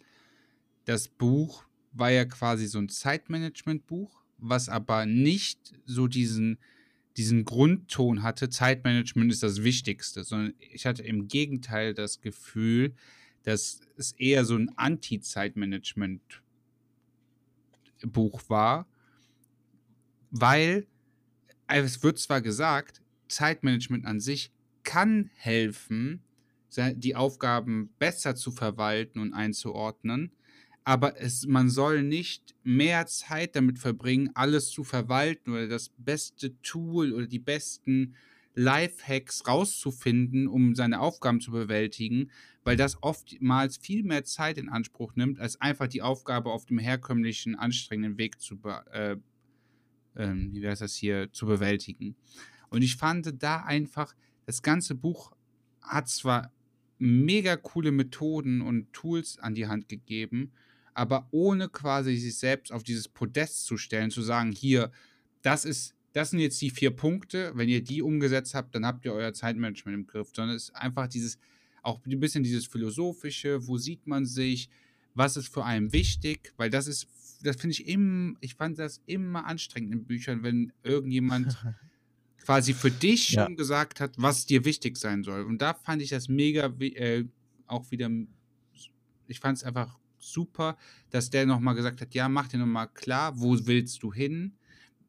das Buch war ja quasi so ein Zeitmanagement-Buch, was aber nicht so diesen, diesen Grundton hatte, Zeitmanagement ist das Wichtigste, sondern ich hatte im Gegenteil das Gefühl, dass es eher so ein Anti-Zeitmanagement-Buch war, weil es wird zwar gesagt, Zeitmanagement an sich kann helfen, die Aufgaben besser zu verwalten und einzuordnen, aber es, man soll nicht mehr Zeit damit verbringen, alles zu verwalten oder das beste Tool oder die besten Lifehacks rauszufinden, um seine Aufgaben zu bewältigen, weil das oftmals viel mehr Zeit in Anspruch nimmt, als einfach die Aufgabe auf dem herkömmlichen, anstrengenden Weg zu, äh, ähm, wie heißt das hier, zu bewältigen. Und ich fand da einfach, das ganze Buch hat zwar mega coole Methoden und Tools an die Hand gegeben, aber ohne quasi sich selbst auf dieses Podest zu stellen, zu sagen, hier, das ist, das sind jetzt die vier Punkte, wenn ihr die umgesetzt habt, dann habt ihr euer Zeitmanagement im Griff, sondern es ist einfach dieses, auch ein bisschen dieses philosophische, wo sieht man sich, was ist für einen wichtig, weil das ist, das finde ich immer, ich fand das immer anstrengend in Büchern, wenn irgendjemand quasi für dich Ja. schon gesagt hat, was dir wichtig sein soll. Und da fand ich das mega äh, auch wieder, ich fand es einfach super, dass der nochmal gesagt hat, ja, mach dir nochmal klar, wo willst du hin,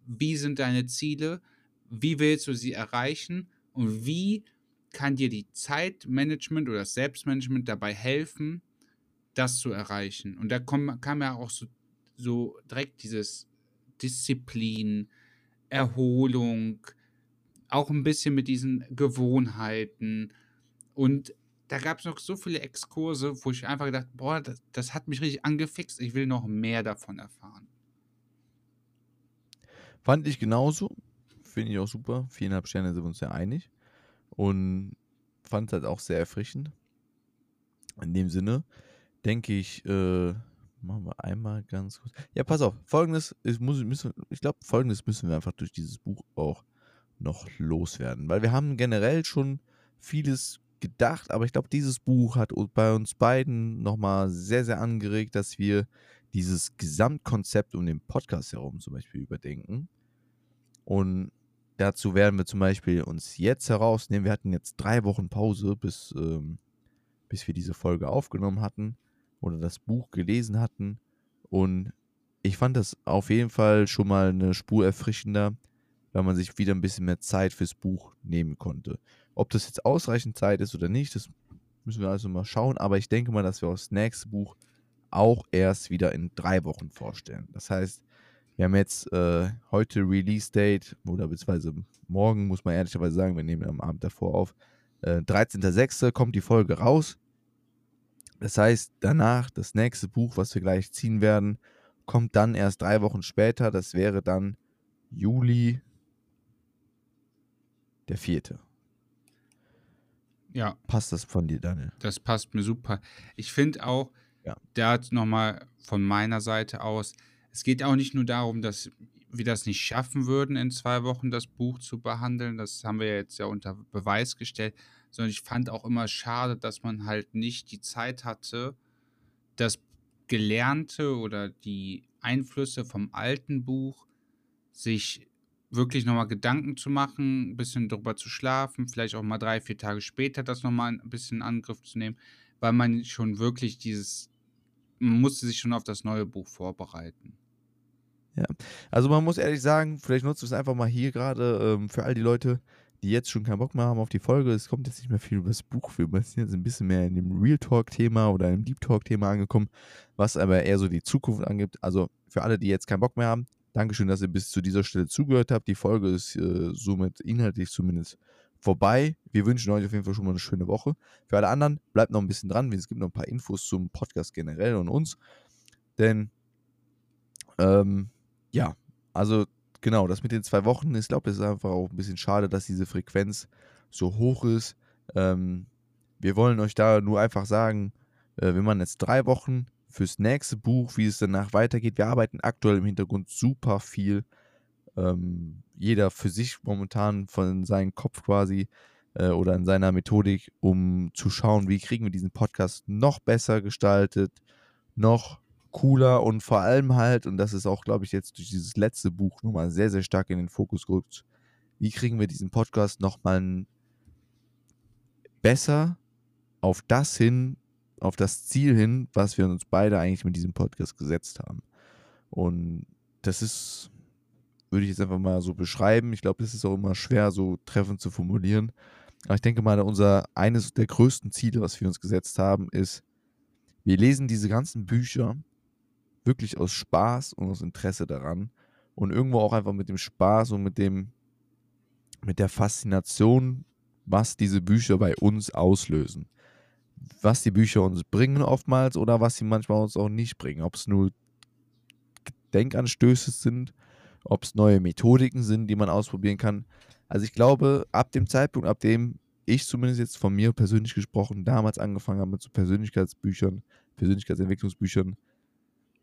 wie sind deine Ziele, wie willst du sie erreichen und wie kann dir die Zeitmanagement oder das Selbstmanagement dabei helfen, das zu erreichen. Und da komm, kam ja auch so, so direkt dieses Disziplin, Erholung, auch ein bisschen mit diesen Gewohnheiten. Und da gab es noch so viele Exkurse, wo ich einfach gedacht, boah, das, das hat mich richtig angefixt. Ich will noch mehr davon erfahren. Fand ich genauso. Finde ich auch super. Viereinhalb Sterne sind wir uns ja einig. Und fand es halt auch sehr erfrischend. In dem Sinne denke ich, äh, machen wir einmal ganz kurz. Ja, pass auf. Folgendes, ich, ich glaube, folgendes müssen wir einfach durch dieses Buch auch noch loswerden. Weil wir haben generell schon vieles gedacht, aber ich glaube, dieses Buch hat bei uns beiden nochmal sehr, sehr angeregt, dass wir dieses Gesamtkonzept um den Podcast herum zum Beispiel überdenken. Und dazu werden wir zum Beispiel uns jetzt herausnehmen. Wir hatten jetzt drei Wochen Pause, bis, ähm, bis wir diese Folge aufgenommen hatten oder das Buch gelesen hatten. Und ich fand das auf jeden Fall schon mal eine Spur erfrischender, weil man sich wieder ein bisschen mehr Zeit fürs Buch nehmen konnte. Ob das jetzt ausreichend Zeit ist oder nicht, das müssen wir also mal schauen. Aber ich denke mal, dass wir das nächste Buch auch erst wieder in drei Wochen vorstellen. Das heißt, wir haben jetzt äh, heute Release Date oder beziehungsweise morgen, muss man ehrlicherweise sagen, wir nehmen am Abend davor auf. Äh, 13.06. kommt die Folge raus. Das heißt, danach das nächste Buch, was wir gleich ziehen werden, kommt dann erst drei Wochen später. Das wäre dann Juli der vierte. Ja. Passt das von dir, Daniel? Das passt mir super. Ich finde auch, ja. da hat nochmal von meiner Seite aus, es geht auch nicht nur darum, dass wir das nicht schaffen würden, in zwei Wochen das Buch zu behandeln. Das haben wir jetzt ja unter Beweis gestellt. Sondern ich fand auch immer schade, dass man halt nicht die Zeit hatte, das Gelernte oder die Einflüsse vom alten Buch sich wirklich nochmal Gedanken zu machen, ein bisschen drüber zu schlafen, vielleicht auch mal drei, vier Tage später das nochmal ein bisschen in Angriff zu nehmen, weil man schon wirklich dieses, man musste sich schon auf das neue Buch vorbereiten. Ja, also man muss ehrlich sagen, vielleicht nutzt es einfach mal hier gerade ähm, für all die Leute, die jetzt schon keinen Bock mehr haben auf die Folge. Es kommt jetzt nicht mehr viel über das Buch. Wir sind jetzt ein bisschen mehr in dem Real Talk-Thema oder im Deep Talk-Thema angekommen, was aber eher so die Zukunft angibt. Also für alle, die jetzt keinen Bock mehr haben, Dankeschön, dass ihr bis zu dieser Stelle zugehört habt. Die Folge ist äh, somit inhaltlich zumindest vorbei. Wir wünschen euch auf jeden Fall schon mal eine schöne Woche. Für alle anderen, bleibt noch ein bisschen dran. Es gibt noch ein paar Infos zum Podcast generell und uns. Denn, ähm, ja, also genau, das mit den zwei Wochen, ich glaube, es ist einfach auch ein bisschen schade, dass diese Frequenz so hoch ist. Ähm, wir wollen euch da nur einfach sagen, äh, wenn man jetzt drei Wochen fürs nächste Buch, wie es danach weitergeht. Wir arbeiten aktuell im Hintergrund super viel. Ähm, jeder für sich momentan von seinem Kopf quasi äh, oder in seiner Methodik, um zu schauen, wie kriegen wir diesen Podcast noch besser gestaltet, noch cooler und vor allem halt, und das ist auch, glaube ich, jetzt durch dieses letzte Buch nochmal sehr, sehr stark in den Fokus gerückt, wie kriegen wir diesen Podcast nochmal besser auf das hin, auf das Ziel hin, was wir uns beide eigentlich mit diesem Podcast gesetzt haben. Und das ist, würde ich jetzt einfach mal so beschreiben. Ich glaube, das ist auch immer schwer, so treffend zu formulieren. Aber ich denke mal, unser eines der größten Ziele, was wir uns gesetzt haben, ist, wir lesen diese ganzen Bücher wirklich aus Spaß und aus Interesse daran und irgendwo auch einfach mit dem Spaß und mit dem mit der Faszination, was diese Bücher bei uns auslösen was die Bücher uns bringen oftmals oder was sie manchmal uns auch nicht bringen. Ob es nur Denkanstöße sind, ob es neue Methodiken sind, die man ausprobieren kann. Also ich glaube, ab dem Zeitpunkt, ab dem ich zumindest jetzt von mir persönlich gesprochen damals angefangen habe mit so Persönlichkeitsbüchern, Persönlichkeitsentwicklungsbüchern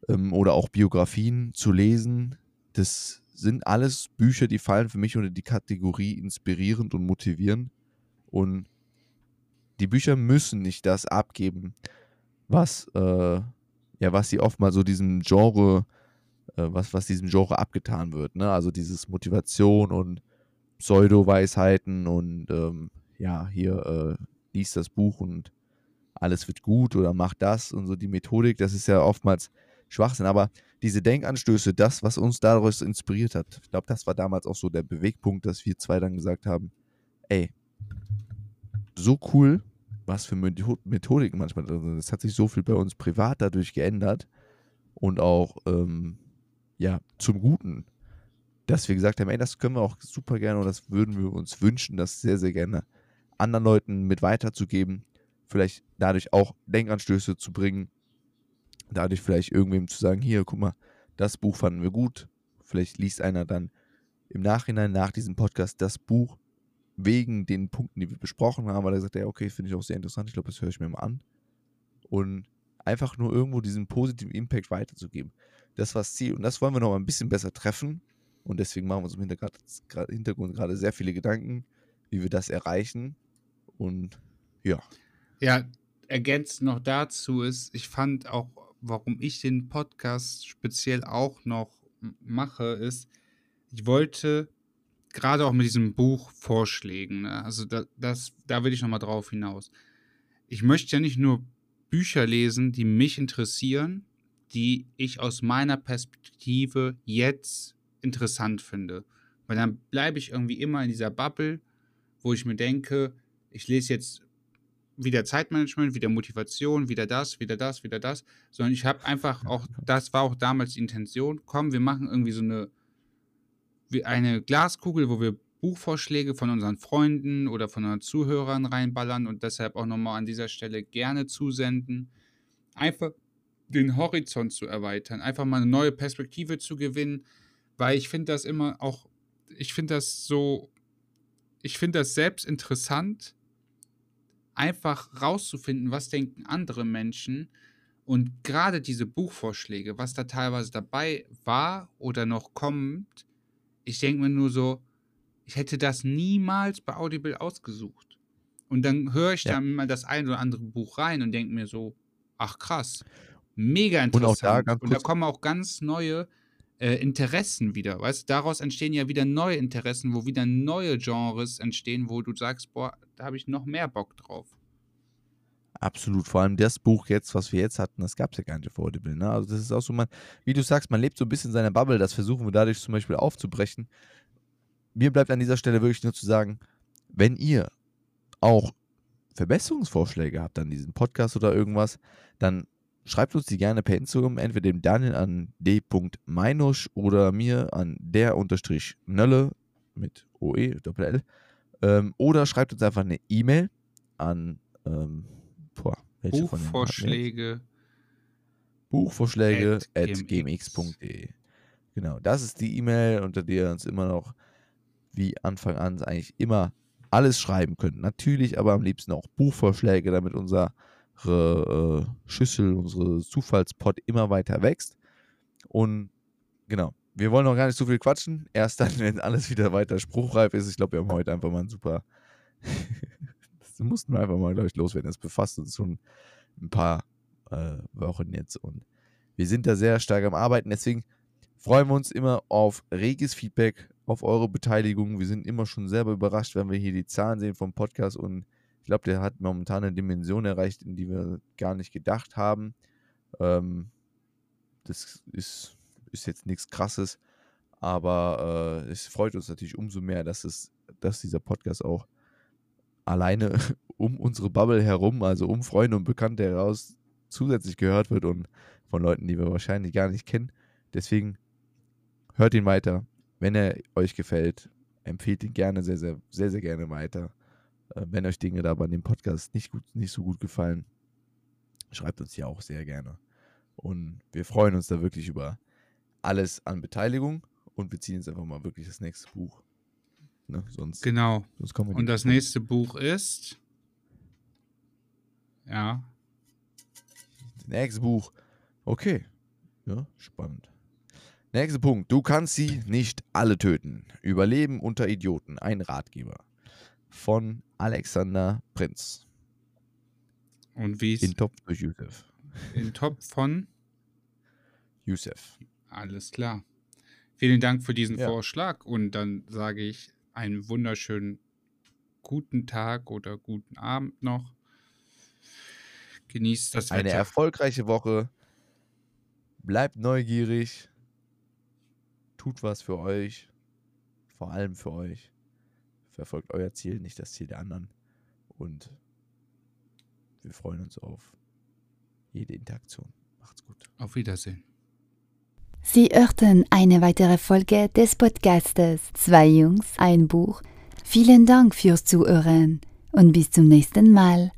ähm, oder auch Biografien zu lesen, das sind alles Bücher, die fallen für mich unter die Kategorie inspirierend und motivierend. Und die Bücher müssen nicht das abgeben, was, äh, ja, was sie oft mal so diesem Genre, äh, was, was diesem Genre abgetan wird, ne? Also dieses Motivation und Pseudo-Weisheiten und ähm, ja, hier äh, lies das Buch und alles wird gut oder mach das und so die Methodik, das ist ja oftmals Schwachsinn, aber diese Denkanstöße, das, was uns daraus inspiriert hat, ich glaube, das war damals auch so der Bewegpunkt, dass wir zwei dann gesagt haben, ey, so cool, was für Methodiken manchmal drin sind. Es hat sich so viel bei uns privat dadurch geändert und auch ähm, ja, zum Guten, dass wir gesagt haben, ey, das können wir auch super gerne und das würden wir uns wünschen, das sehr, sehr gerne anderen Leuten mit weiterzugeben, vielleicht dadurch auch Denkanstöße zu bringen, dadurch vielleicht irgendwem zu sagen, hier, guck mal, das Buch fanden wir gut, vielleicht liest einer dann im Nachhinein nach diesem Podcast das Buch wegen den Punkten, die wir besprochen haben, weil er sagt, ja, okay, finde ich auch sehr interessant, ich glaube, das höre ich mir mal an. Und einfach nur irgendwo diesen positiven Impact weiterzugeben. Das war das Ziel. Und das wollen wir noch mal ein bisschen besser treffen. Und deswegen machen wir uns im Hintergrund gerade sehr viele Gedanken, wie wir das erreichen. Und ja. Ja, ergänzt noch dazu ist, ich fand auch, warum ich den Podcast speziell auch noch mache, ist, ich wollte gerade auch mit diesem Buch Vorschlägen, ne? also da, das, da will ich nochmal drauf hinaus. Ich möchte ja nicht nur Bücher lesen, die mich interessieren, die ich aus meiner Perspektive jetzt interessant finde. Weil dann bleibe ich irgendwie immer in dieser Bubble, wo ich mir denke, ich lese jetzt wieder Zeitmanagement, wieder Motivation, wieder das, wieder das, wieder das, sondern ich habe einfach auch, das war auch damals die Intention, komm, wir machen irgendwie so eine eine Glaskugel, wo wir Buchvorschläge von unseren Freunden oder von unseren Zuhörern reinballern und deshalb auch nochmal an dieser Stelle gerne zusenden. Einfach den Horizont zu erweitern, einfach mal eine neue Perspektive zu gewinnen, weil ich finde das immer auch, ich finde das so, ich finde das selbst interessant, einfach rauszufinden, was denken andere Menschen und gerade diese Buchvorschläge, was da teilweise dabei war oder noch kommt, ich denke mir nur so, ich hätte das niemals bei Audible ausgesucht. Und dann höre ich ja. dann mal das ein oder andere Buch rein und denke mir so, ach krass, mega interessant. Und, da, und da kommen auch ganz neue äh, Interessen wieder. Weißt du, daraus entstehen ja wieder neue Interessen, wo wieder neue Genres entstehen, wo du sagst, boah, da habe ich noch mehr Bock drauf. Absolut. Vor allem das Buch jetzt, was wir jetzt hatten, das gab es ja gar nicht auf Audible. Ne? Also das ist auch so, man, wie du sagst, man lebt so ein bisschen in seiner Bubble. Das versuchen wir dadurch zum Beispiel aufzubrechen. Mir bleibt an dieser Stelle wirklich nur zu sagen, wenn ihr auch Verbesserungsvorschläge habt an diesem Podcast oder irgendwas, dann schreibt uns die gerne per Instagram, entweder dem Daniel an d.meinusch oder mir an der-nölle mit OE, Doppel-L. Ähm, oder schreibt uns einfach eine E-Mail an ähm, boah, Buchvorschläge. Buchvorschläge at, at gmx.de. Genau, das ist die E-Mail, unter der ihr uns immer noch wie Anfang an eigentlich immer alles schreiben könnt. Natürlich aber am liebsten auch Buchvorschläge, damit unsere äh, Schüssel, unsere Zufallspot immer weiter wächst. Und genau, wir wollen noch gar nicht so viel quatschen. Erst dann, wenn alles wieder weiter spruchreif ist. Ich glaube, wir haben heute einfach mal ein super. mussten wir einfach mal, glaube ich, loswerden. Das befasst uns schon ein paar äh, Wochen jetzt. Und wir sind da sehr stark am Arbeiten. Deswegen freuen wir uns immer auf reges Feedback, auf eure Beteiligung. Wir sind immer schon selber überrascht, wenn wir hier die Zahlen sehen vom Podcast und ich glaube, der hat momentan eine Dimension erreicht, in die wir gar nicht gedacht haben. Ähm, das ist, ist jetzt nichts Krasses, aber äh, es freut uns natürlich umso mehr, dass, es, dass dieser Podcast auch alleine um unsere Bubble herum, also um Freunde und Bekannte heraus, zusätzlich gehört wird und von Leuten, die wir wahrscheinlich gar nicht kennen. Deswegen hört ihn weiter. Wenn er euch gefällt, empfehlt ihn gerne sehr, sehr, sehr, sehr gerne weiter. Äh, wenn euch Dinge da bei dem Podcast nicht, gut, nicht so gut gefallen, schreibt uns ja auch sehr gerne. Und wir freuen uns da wirklich über alles an Beteiligung und beziehen jetzt einfach mal wirklich das nächste Buch. Ne? Sonst, genau. Sonst und das nächste Buch ist. Ja. Das nächste Buch. Okay. Ja, spannend. Nächster Punkt. Du kannst sie nicht alle töten. Überleben unter Idioten. Ein Ratgeber von Alexander Prinz. Und wie ist. In Topf durch Yusuf. In Topf von? Yusuf. Alles klar. Vielen Dank für diesen ja. Vorschlag und dann sage ich einen wunderschönen guten Tag oder guten Abend noch. Genießt das Wetter. Eine erfolgreiche Woche. Bleibt neugierig. Tut was für euch. Vor allem für euch verfolgt euer Ziel, nicht das Ziel der anderen. Und wir freuen uns auf jede Interaktion. Macht's gut. Auf Wiedersehen. Sie hörten eine weitere Folge des Podcastes Zwei Jungs, ein Buch. Vielen Dank fürs Zuhören und bis zum nächsten Mal.